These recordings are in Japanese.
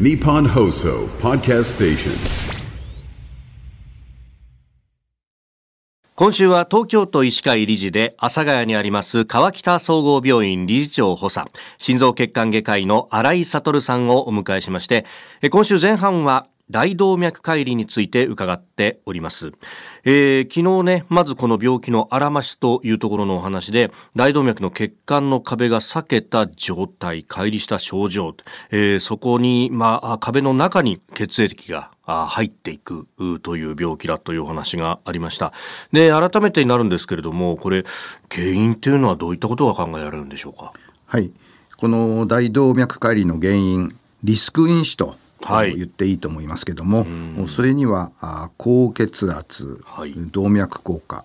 ニポンホーソーパーキャストステーション今週は東京都医師会理事で阿佐ヶ谷にあります川北総合病院理事長補佐。心臓血管外科医の新井悟さんをお迎えしまして今週前半は大動脈解離について伺っております、えー昨日ねまずこの病気のあらましというところのお話で大動脈の血管の壁が裂けた状態解離した症状、えーそこに、まあ、壁の中に血液が入っていくという病気だというお話がありました。で改めてになるんですけれどもこれ原因というのはどういったことが考えられるんでしょうか？はい、この大動脈解離の原因リスク因子とはい。言っていいと思いますけども、それにはあ高血圧、はい。動脈硬化。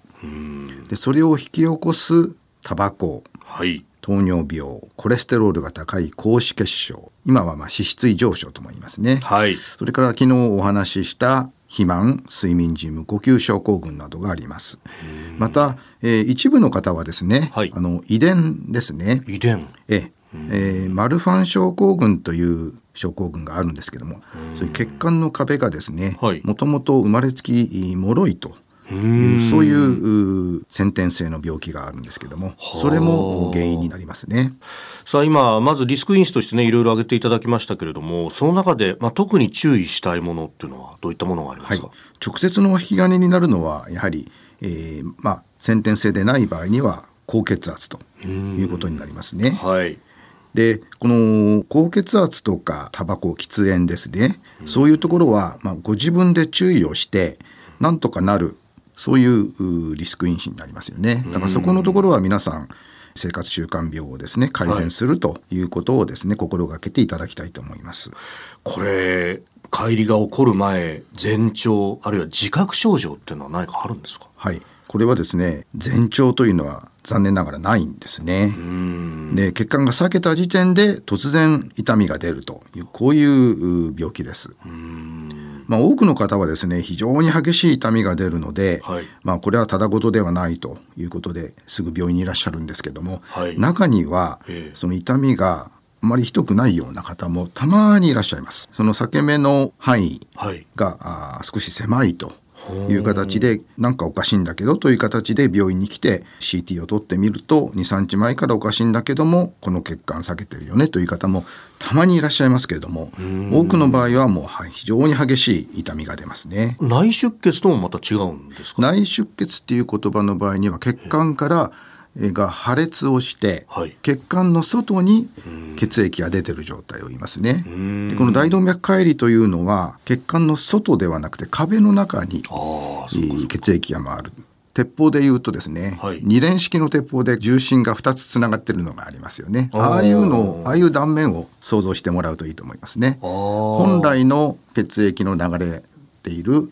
でそれを引き起こすタバコ。はい。糖尿病。コレステロールが高い高脂血症。今はまあ脂質異常症とも言いますね、はい。それから昨日お話しした肥満睡眠時無呼吸症候群などがあります。また、えー一部の方はですね、はい。あの遺伝ですね。遺伝。ええーマルファン症候群という症候群があるんですけどもそういう血管の壁がですねはい。もともと生まれつき脆いというそういうう先天性の病気があるんですけどもそれも原因になりますね。さあ今まずリスク因子としてねいろいろ挙げていただきましたけれどもその中で、まあ、特に注意したいものっていうのはどういったものがありまはい。すか、、直接の引き金になるのはやはり、えーまあ、先天性でない場合には高血圧ということになりますね。はいでこの高血圧とかタバコ喫煙ですね、そういうところは、まあ、ご自分で注意をしてなんとかなるそういううリスク因子になりますよね。だからそこのところは皆さん生活習慣病をですね改善するということをですね、心がけていただきたいと思います。これ乖離が起こる前前兆あるいは自覚症状っていうのは何かあるんですか？はい、これはですね前兆というのは残念ながらないんですね。で血管が裂けた時点で突然痛みが出るというこういうう病気です。まあ、多くの方はですね非常に激しい痛みが出るので、はいまあ、これはただ事ではないということですぐ病院にいらっしゃるんですけども、はい中にはええその痛みがあまりひどくないような方もたまにいらっしゃいます。その裂け目の範囲はいがあー少し狭いという形でなんかおかしいんだけどという形で病院に来て CT を取ってみると23日前からおかしいんだけどもこの血管避けてるよねという方もたまにいらっしゃいますけれども多くの場合はもうはい非常に激しい痛みが出ますね。内出血ともまた違うんですか？内出血っていう言葉の場合には血管からえーが破裂をして、はい血管の外に血液が出てる状態を言いますね。でこの大動脈解離というのは血管の外ではなくて壁の中に血液が回る。鉄砲で言うとですね、はい二連式の鉄砲で重心が2つつながってるのがありますよね。あーああいうのをああいう断面を想像してもらうといいと思いますね。本来の血液の流れている、う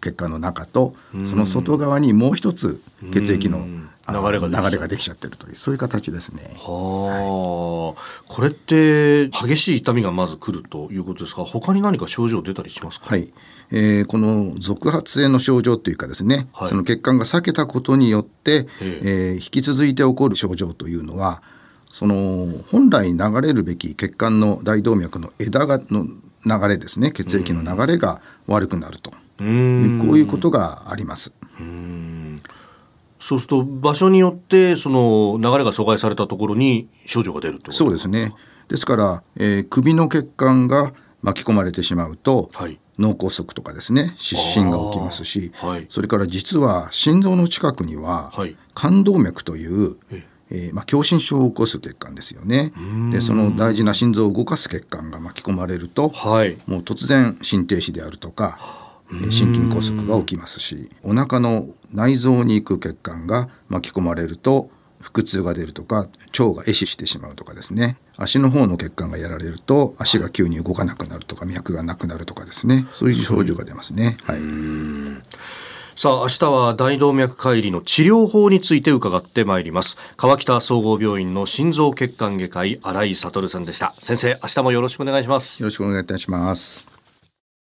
血管の中とその外側にもう一つ血液の流れができちゃう。流れができちゃってるというそういう形ですね。はあ、これって激しい痛みがまず来るということですが他に何か症状出たりしますか？はい、えーこの続発性の症状というかですね、はい。その血管が裂けたことによって、ええ。ー引き続いて起こる症状というのはその本来流れるべき血管の大動脈の枝がの流れですね血液の流れが悪くなると。ういんうこういうことがあります。そうすると場所によってその流れが阻害されたところに症状が出るとそうですね。ですから、えー首の血管が巻き込まれてしまうと、はい。脳梗塞とかですね失神が起きますし、はい。それから実は心臓の近くには、はい。冠動脈というえ、え。ーまあ、狭心症を起こす血管ですよね。でその大事な心臓を動かす血管が巻き込まれると、はい。もう突然心停止であるとかえー心筋梗塞が起きますしお腹の内臓に行く血管が巻き込まれると腹痛が出るとか腸が壊死してしまうとかですね。足の方の血管がやられると足が急に動かなくなるとか脈がなくなるとかですね。そういう症状が出ますね。はい。さあ明日は大動脈解離の治療法について伺ってまいります。川北総合病院の心臓血管外科医新井悟さんでした。先生明日もよろしくお願いします。よろしくお願いいたします。